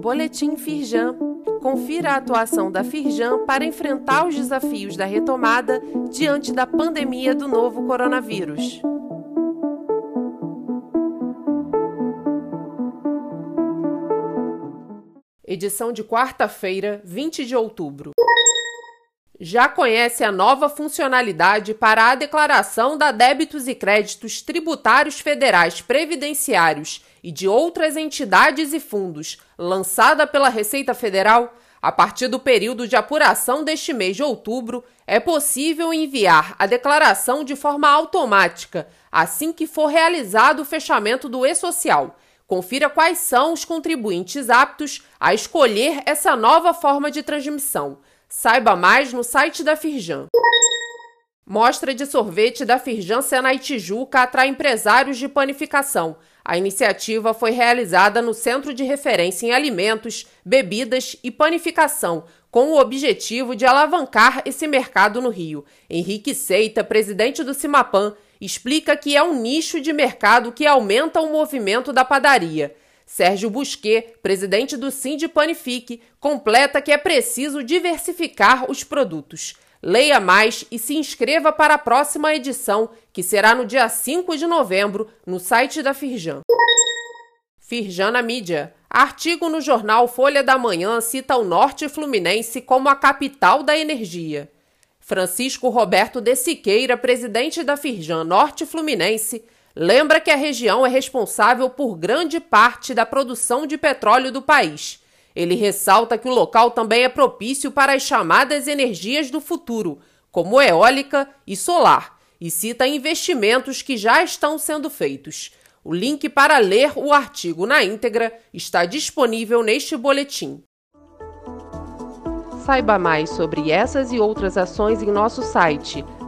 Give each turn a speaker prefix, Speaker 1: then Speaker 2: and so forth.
Speaker 1: Boletim Firjan. Confira a atuação da Firjan para enfrentar os desafios da retomada diante da pandemia do novo coronavírus. Edição de quarta-feira, 20 de outubro. Já conhece a nova funcionalidade para a declaração da débitos e créditos tributários federais previdenciários e de outras entidades e fundos, lançada pela Receita Federal? A partir do período de apuração deste mês de outubro, é possível enviar a declaração de forma automática, assim que for realizado o fechamento do e-social. Confira quais são os contribuintes aptos a escolher essa nova forma de transmissão. Saiba mais no site da Firjan. Mostra de sorvete da Firjan Senai Tijuca atrai empresários de panificação. A iniciativa foi realizada no Centro de Referência em Alimentos, Bebidas e Panificação, com o objetivo de alavancar esse mercado no Rio. Henrique Seita, presidente do Cimapan, explica que é um nicho de mercado que aumenta o movimento da padaria. Sérgio Busquet, presidente do Sind Panifique, completa que é preciso diversificar os produtos. Leia mais e se inscreva para a próxima edição, que será no dia 5 de novembro, no site da Firjan. Firjan na mídia. Artigo no jornal Folha da Manhã cita o Norte Fluminense como a capital da energia. Francisco Roberto de Siqueira, presidente da Firjan Norte Fluminense, lembra que a região é responsável por grande parte da produção de petróleo do país. Ele ressalta que o local também é propício para as chamadas energias do futuro, como eólica e solar, e cita investimentos que já estão sendo feitos. O link para ler o artigo na íntegra está disponível neste boletim. Saiba mais sobre essas e outras ações em nosso site